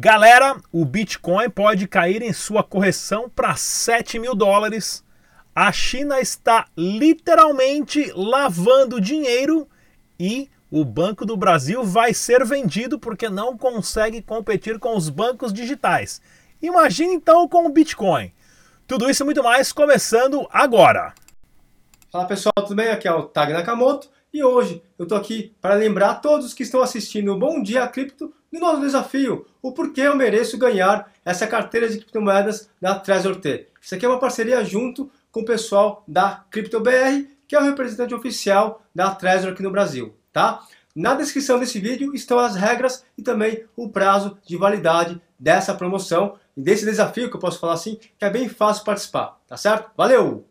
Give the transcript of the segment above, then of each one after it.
Galera, o Bitcoin pode cair em sua correção para 7 mil dólares. A China está literalmente lavando dinheiro e o Banco do Brasil vai ser vendido porque não consegue competir com os bancos digitais. Imagine então com o Bitcoin. Tudo isso e muito mais começando agora. Fala pessoal, tudo bem? Aqui é o Tag Nakamoto e hoje eu estou aqui para lembrar a todos que estão assistindo o Bom Dia Cripto do nosso desafio, o porquê eu mereço ganhar essa carteira de criptomoedas da Trezor T. Isso aqui é uma parceria junto com o pessoal da CryptoBR, que é o representante oficial da Trezor aqui no Brasil, tá? Na descrição desse vídeo estão as regras e também o prazo de validade dessa promoção e desse desafio, que eu posso falar assim, que é bem fácil participar, tá certo? Valeu!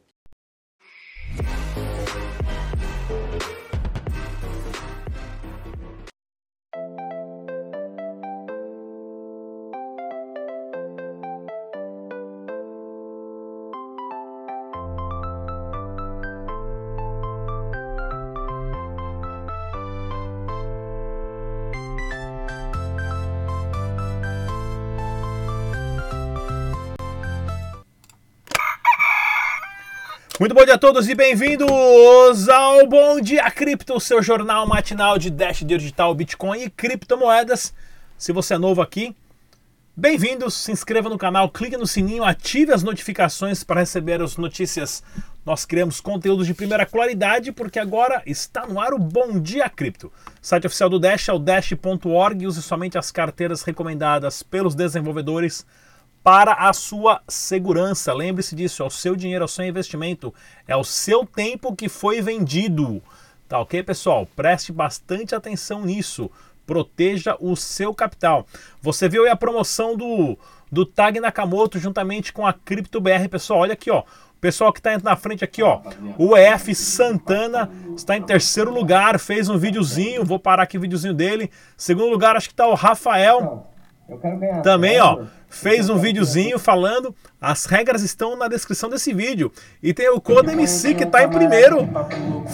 Muito bom dia a todos e bem-vindos ao Bom Dia Cripto, seu jornal matinal de Dash Digital, Bitcoin e criptomoedas. Se você é novo aqui, bem-vindos, se inscreva no canal, clique no sininho, ative as notificações para receber as notícias. Nós criamos conteúdos de primeira qualidade porque agora está no ar o Bom Dia Cripto. Site oficial do Dash é o dash.org, use somente as carteiras recomendadas pelos desenvolvedores para a sua segurança. Lembre-se disso, é o seu dinheiro, é o seu investimento, é o seu tempo que foi vendido. Tá ok, pessoal? Preste bastante atenção nisso. Proteja o seu capital. Você viu aí a promoção do, do Tag Nakamoto juntamente com a CryptoBR, pessoal. Olha aqui, ó. O pessoal que está na frente aqui, ó. O EF Santana está em terceiro lugar, fez um videozinho. Vou parar aqui o videozinho dele. Segundo lugar, acho que está o Rafael. Também, ó fez um videozinho falando. As regras estão na descrição desse vídeo. E tem o Code MC que está em primeiro.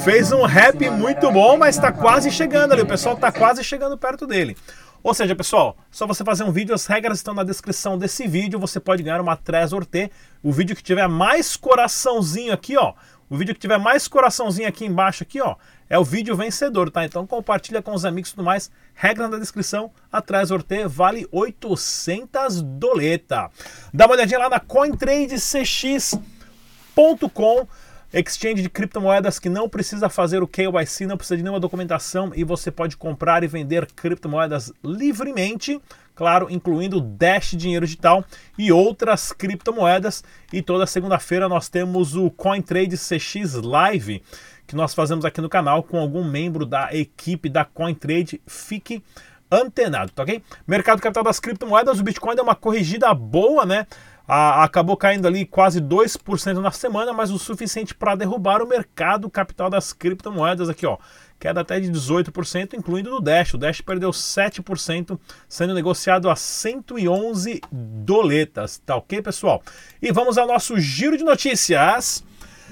Fez um rap muito bom, mas está quase chegando ali. O pessoal está quase chegando perto dele. Ou seja, pessoal, só você fazer um vídeo, as regras estão na descrição desse vídeo. Você pode ganhar uma Trezor T. O vídeo que tiver mais coraçãozinho aqui, ó. O vídeo que tiver mais coraçãozinho aqui embaixo, aqui, ó, é o vídeo vencedor, tá? Então compartilha com os amigos e tudo mais. Regra na descrição, atrás Orte vale 800 doleta. Dá uma olhadinha lá na CoinTradeCX.com exchange de criptomoedas que não precisa fazer o KYC, não precisa de nenhuma documentação e você pode comprar e vender criptomoedas livremente, claro, incluindo Dash Dinheiro Digital e outras criptomoedas. E toda segunda-feira nós temos o CoinTrade CX Live que nós fazemos aqui no canal com algum membro da equipe da CoinTrade. Fique antenado, tá ok? Mercado capital das criptomoedas, o Bitcoin deu uma corrigida boa, né? A, acabou caindo ali quase 2% na semana, mas o suficiente para derrubar o mercado capital das criptomoedas aqui, ó. Queda até de 18%, incluindo do Dash. O Dash perdeu 7%, sendo negociado a 111 doletas, tá ok, pessoal? E vamos ao nosso giro de notícias.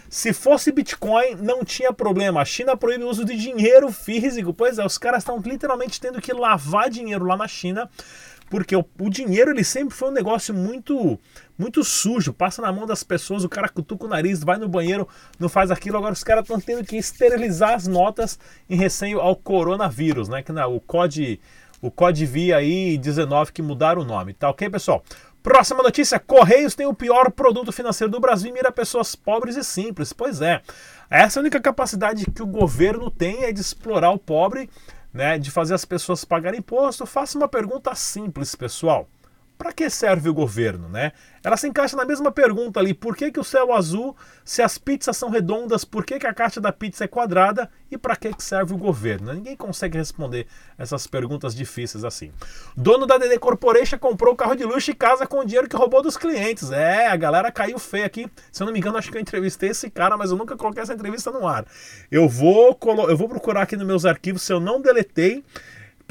Se fosse Bitcoin, não tinha problema. A China proíbe o uso de dinheiro físico. Pois é, os caras estão literalmente tendo que lavar dinheiro lá na China porque o, o, dinheiro ele sempre foi um negócio muito muito sujo, passa na mão das pessoas, o cara cutuca o nariz, vai no banheiro, não faz aquilo, agora os caras estão tendo que esterilizar as notas em receio ao coronavírus, né? Que não, o COD o COD via aí 19 que mudaram o nome, tá ok, pessoal? Próxima notícia: Correios tem o pior produto financeiro do Brasil e mira pessoas pobres e simples. Pois é, essa é a única capacidade que o governo tem é de explorar o pobre né, de fazer as pessoas pagarem imposto, faça uma pergunta simples, pessoal para que serve o governo, né? Ela se encaixa na mesma pergunta ali, por que, que o céu azul, se as pizzas são redondas, por que, que a caixa da pizza é quadrada e para que, que serve o governo? Ninguém consegue responder essas perguntas difíceis assim. Dono da DD Corporation comprou carro de luxo e casa com o dinheiro que roubou dos clientes. É, a galera caiu feio aqui. Se eu não me engano, acho que eu entrevistei esse cara, mas eu nunca coloquei essa entrevista no ar. Eu vou, eu vou procurar aqui nos meus arquivos se eu não deletei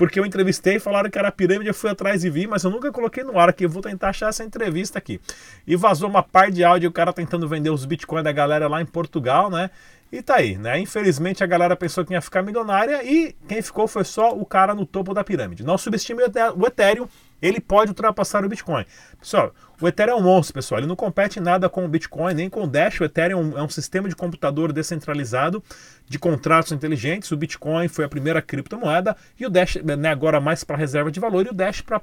porque eu entrevistei, falaram que era pirâmide, eu fui atrás e vi, mas eu nunca coloquei no ar aqui. Eu vou tentar achar essa entrevista aqui. E vazou uma par de áudio, o cara tentando vender os bitcoins da galera lá em Portugal, né? E tá aí, né? Infelizmente a galera pensou que ia ficar milionária e quem ficou foi só o cara no topo da pirâmide. Não subestime o Ethereum, ele pode ultrapassar o Bitcoin. Pessoal, o Ethereum é um monstro, pessoal. Ele não compete nada com o Bitcoin, nem com o Dash. O Ethereum é um sistema de computador descentralizado de contratos inteligentes. O Bitcoin foi a primeira criptomoeda e o Dash, né, agora mais para reserva de valor, e o Dash para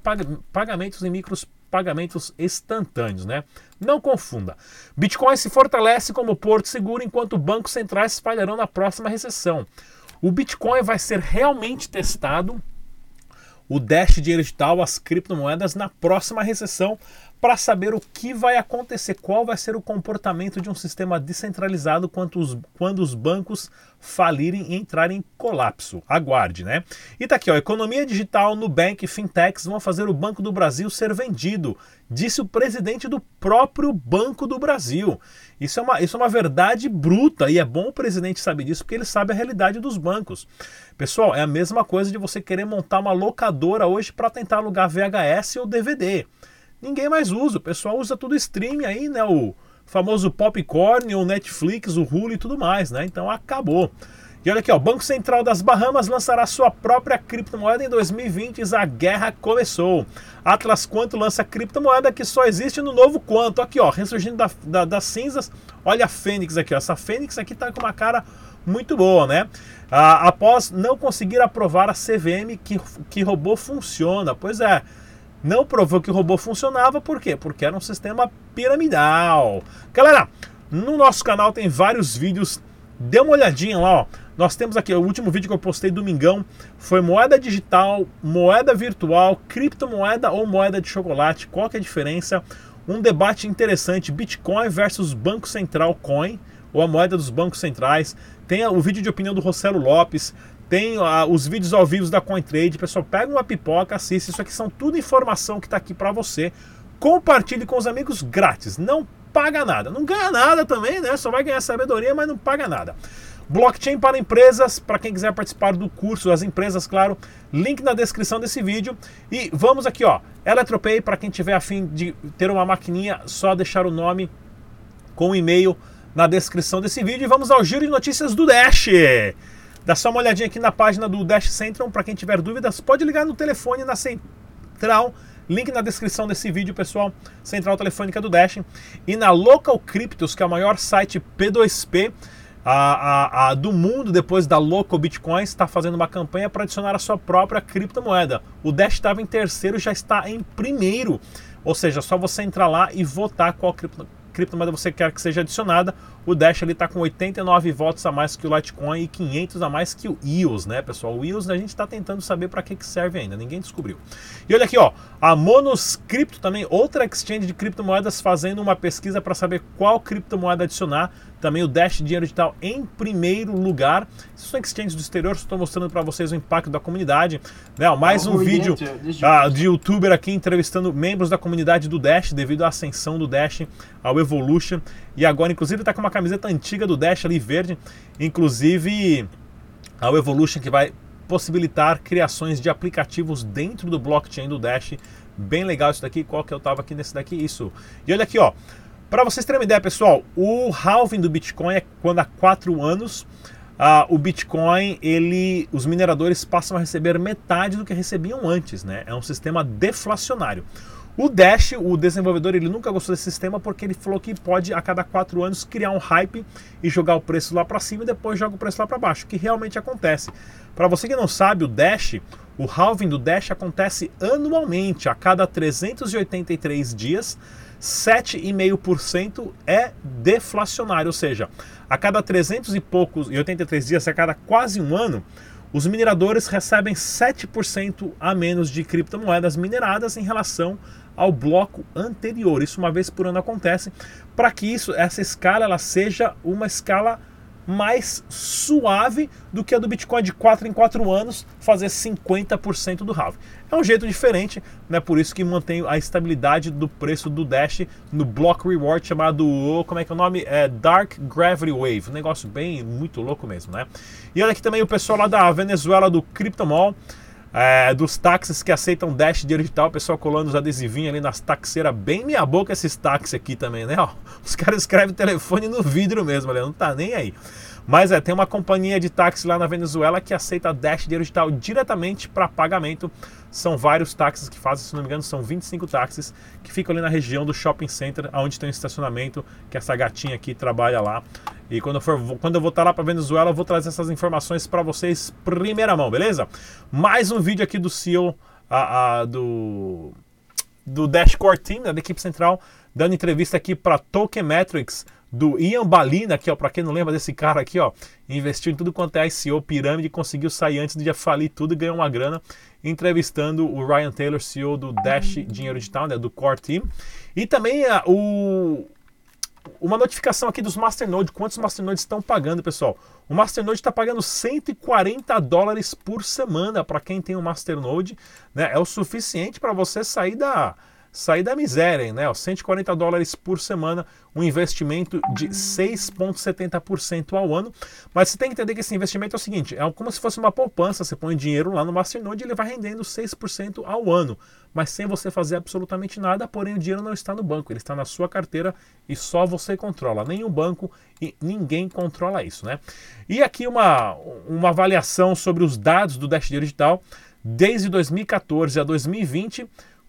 pagamentos em micros pagamentos instantâneos, né? Não confunda. Bitcoin se fortalece como porto seguro enquanto bancos centrais espalharão na próxima recessão. O Bitcoin vai ser realmente testado o Dash dinheiro digital, as criptomoedas na próxima recessão para saber o que vai acontecer, qual vai ser o comportamento de um sistema descentralizado quando os, quando os bancos falirem e entrarem em colapso. Aguarde, né? E tá aqui, ó, economia digital, Nubank, fintechs vão fazer o Banco do Brasil ser vendido, disse o presidente do próprio Banco do Brasil. Isso é uma, isso é uma verdade bruta e é bom o presidente saber disso porque ele sabe a realidade dos bancos. Pessoal, é a mesma coisa de você querer montar uma locadora hoje para tentar alugar VHS ou DVD ninguém mais usa. O pessoal usa tudo streaming aí, né? O famoso Popcorn, o Netflix, o Hulu e tudo mais, né? Então acabou. E olha aqui, ó, Banco Central das Bahamas lançará sua própria criptomoeda em 2020 e a guerra começou. Atlas Quanto lança criptomoeda que só existe no novo Quanto. Aqui, ó, ressurgindo da, da, das cinzas. Olha a Fênix aqui, ó. Essa Fênix aqui tá com uma cara muito boa, né? Ah, após não conseguir aprovar a CVM que, que robô funciona. Pois é, não provou que o robô funcionava, por quê? Porque era um sistema piramidal. Galera, no nosso canal tem vários vídeos, dê uma olhadinha lá, ó. Nós temos aqui, o último vídeo que eu postei domingão foi moeda digital, moeda virtual, criptomoeda ou moeda de chocolate, qual que é a diferença? Um debate interessante, Bitcoin versus Banco Central Coin, ou a moeda dos bancos centrais. Tem o vídeo de opinião do Rossello Lopes, tem os vídeos ao vivo da CoinTrade. Pessoal, pega uma pipoca, assiste. Isso aqui são tudo informação que está aqui para você. Compartilhe com os amigos grátis. Não paga nada. Não ganha nada também, né? Só vai ganhar sabedoria, mas não paga nada. Blockchain para empresas, para quem quiser participar do curso, as empresas, claro, link na descrição desse vídeo. E vamos aqui, ó, Eletropay, para quem tiver afim de ter uma maquininha, só deixar o nome com o e-mail na descrição desse vídeo. E vamos ao giro de notícias do Dash. Dá só uma olhadinha aqui na página do Dash Central para quem tiver dúvidas. Pode ligar no telefone na central. Link na descrição desse vídeo, pessoal. Central telefônica do Dash. E na Local Cryptos, que é o maior site P2P a, a, a, do mundo, depois da Local Bitcoins, está fazendo uma campanha para adicionar a sua própria criptomoeda. O Dash estava em terceiro, já está em primeiro. Ou seja, só você entrar lá e votar qual criptomoeda criptomoeda você quer que seja adicionada. O Dash ali está com 89 votos a mais que o Litecoin e 500 a mais que o EOS, né, pessoal? O EOS a gente está tentando saber para que, que serve ainda, ninguém descobriu. E olha aqui, ó, a Monoscripto também, outra exchange de criptomoedas fazendo uma pesquisa para saber qual criptomoeda adicionar. Também o Dash Dinheiro Digital em primeiro lugar. Isso são exchanges do exterior, estou mostrando para vocês o impacto da comunidade. Ó, mais um vídeo uh, de youtuber aqui entrevistando membros da comunidade do Dash devido à ascensão do Dash ao Evolution. E agora, inclusive, está com uma camiseta antiga do Dash ali verde. Inclusive, ao Evolution que vai possibilitar criações de aplicativos dentro do blockchain do Dash. Bem legal isso daqui. Qual que eu estava aqui nesse daqui? Isso. E olha aqui, ó. Para vocês terem uma ideia, pessoal, o halving do Bitcoin é quando há quatro anos uh, o Bitcoin, ele, os mineradores passam a receber metade do que recebiam antes, né? É um sistema deflacionário. O Dash, o desenvolvedor, ele nunca gostou desse sistema porque ele falou que pode a cada quatro anos criar um hype e jogar o preço lá para cima e depois joga o preço lá para baixo, que realmente acontece. Para você que não sabe, o Dash, o halving do Dash acontece anualmente, a cada 383 dias. 7,5% é deflacionário, ou seja, a cada 300 e poucos e 83 dias, a cada quase um ano, os mineradores recebem 7% a menos de criptomoedas mineradas em relação ao bloco anterior. Isso uma vez por ano acontece, para que isso, essa escala ela seja uma escala mais suave do que a do Bitcoin de 4 em 4 anos fazer 50% do halving. É um jeito diferente, né? Por isso que mantém a estabilidade do preço do Dash no Block Reward chamado, como é que é o nome? É Dark Gravity Wave. Um negócio bem, muito louco mesmo, né? E olha aqui também o pessoal lá da Venezuela do Cryptomall. É, dos táxis que aceitam Dash digital, o pessoal colando os adesivinhos ali nas taxeiras, bem minha boca esses táxis aqui também, né? Ó, os caras escrevem telefone no vidro mesmo, ali, não tá nem aí. Mas é, tem uma companhia de táxi lá na Venezuela que aceita Dash dinheiro digital diretamente para pagamento. São vários táxis que fazem, se não me engano, são 25 táxis que ficam ali na região do shopping center, onde tem um estacionamento, que essa gatinha aqui trabalha lá. E quando eu, for, quando eu vou estar lá para Venezuela, eu vou trazer essas informações para vocês primeira mão, beleza? Mais um vídeo aqui do CEO a, a, do, do Dashcore Team, né, da equipe central, dando entrevista aqui para Token Metrics do Ian Balina, aqui, ó, para quem não lembra desse cara aqui, ó, investiu em tudo quanto é ICO, pirâmide, conseguiu sair antes de falir tudo e ganhar uma grana, entrevistando o Ryan Taylor, CEO do Dash Dinheiro Digital, né, do Core Team. E também uh, o, uma notificação aqui dos Masternode, quantos Masternodes estão pagando, pessoal. O Masternode está pagando 140 dólares por semana para quem tem um Masternode, né? É o suficiente para você sair da sair da miséria, né? 140 dólares por semana, um investimento de 6,70% ao ano. Mas você tem que entender que esse investimento é o seguinte: é como se fosse uma poupança. Você põe dinheiro lá no Masternode e ele vai rendendo 6% ao ano, mas sem você fazer absolutamente nada. Porém, o dinheiro não está no banco, ele está na sua carteira e só você controla. Nenhum banco e ninguém controla isso, né? E aqui uma, uma avaliação sobre os dados do Dash Digital. Desde 2014 a 2020,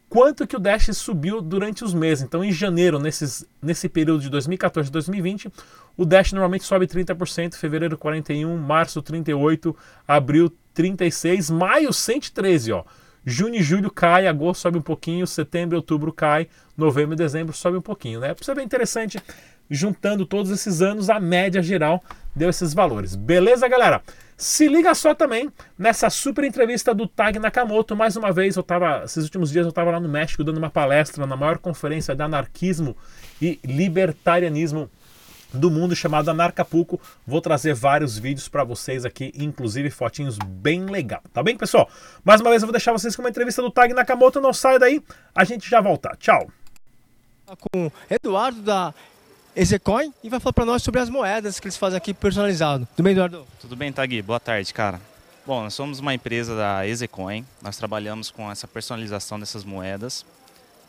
quanto que o Dash subiu durante os meses. Então, em janeiro, nesses, nesse período de 2014 e 2020, o Dash normalmente sobe 30%, fevereiro 41%, março 38%, abril 36%, maio 113%. Ó. Junho e julho cai, agosto sobe um pouquinho, setembro e outubro cai, novembro e dezembro sobe um pouquinho. Né? Você ver interessante, juntando todos esses anos, a média geral deu esses valores. Beleza, galera? Se liga só também nessa super entrevista do Tag Nakamoto. Mais uma vez, eu tava, esses últimos dias eu estava lá no México dando uma palestra na maior conferência de anarquismo e libertarianismo do mundo chamado Anarcapuco. Vou trazer vários vídeos para vocês aqui, inclusive fotinhos bem legal, tá bem, pessoal? Mais uma vez eu vou deixar vocês com uma entrevista do Tag Nakamoto, não sai daí, a gente já volta. Tchau. Com Eduardo da Ezecoin e vai falar para nós sobre as moedas que eles fazem aqui personalizado. Tudo bem, Eduardo? Tudo bem, Tagui. Boa tarde, cara. Bom, nós somos uma empresa da Ezecoin. Nós trabalhamos com essa personalização dessas moedas.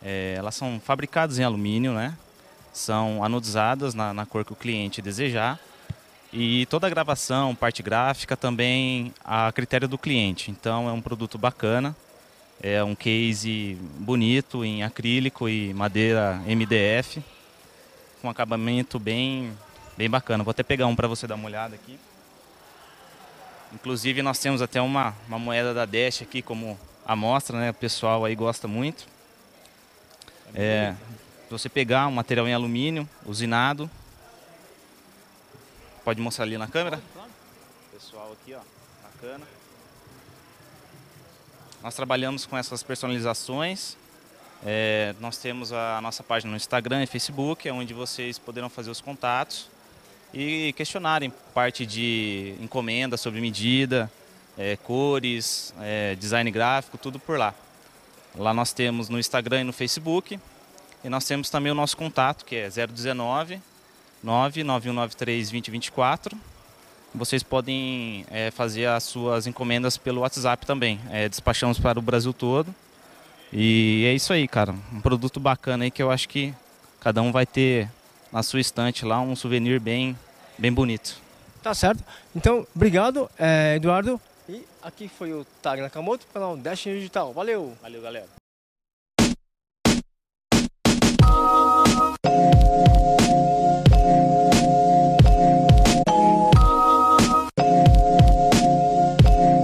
É, elas são fabricadas em alumínio, né? São anodizadas na, na cor que o cliente desejar. E toda a gravação, parte gráfica também a critério do cliente. Então é um produto bacana. É um case bonito em acrílico e madeira MDF com um acabamento bem, bem bacana. Vou até pegar um para você dar uma olhada aqui. Inclusive nós temos até uma, uma moeda da Dash aqui como amostra, né? O pessoal aí gosta muito. É, você pegar um material em alumínio, usinado. Pode mostrar ali na câmera? Pessoal aqui, ó, bacana. Nós trabalhamos com essas personalizações é, nós temos a nossa página no Instagram e Facebook, é onde vocês poderão fazer os contatos e questionarem parte de encomenda sobre medida, é, cores, é, design gráfico, tudo por lá. Lá nós temos no Instagram e no Facebook. E nós temos também o nosso contato, que é 019 99193 2024. Vocês podem é, fazer as suas encomendas pelo WhatsApp também. É, despachamos para o Brasil todo. E é isso aí, cara. Um produto bacana aí que eu acho que cada um vai ter na sua estante lá um souvenir bem, bem bonito. Tá certo. Então, obrigado, é, Eduardo. E aqui foi o Tag Nakamoto, canal Dash Digital. Valeu! Valeu, galera.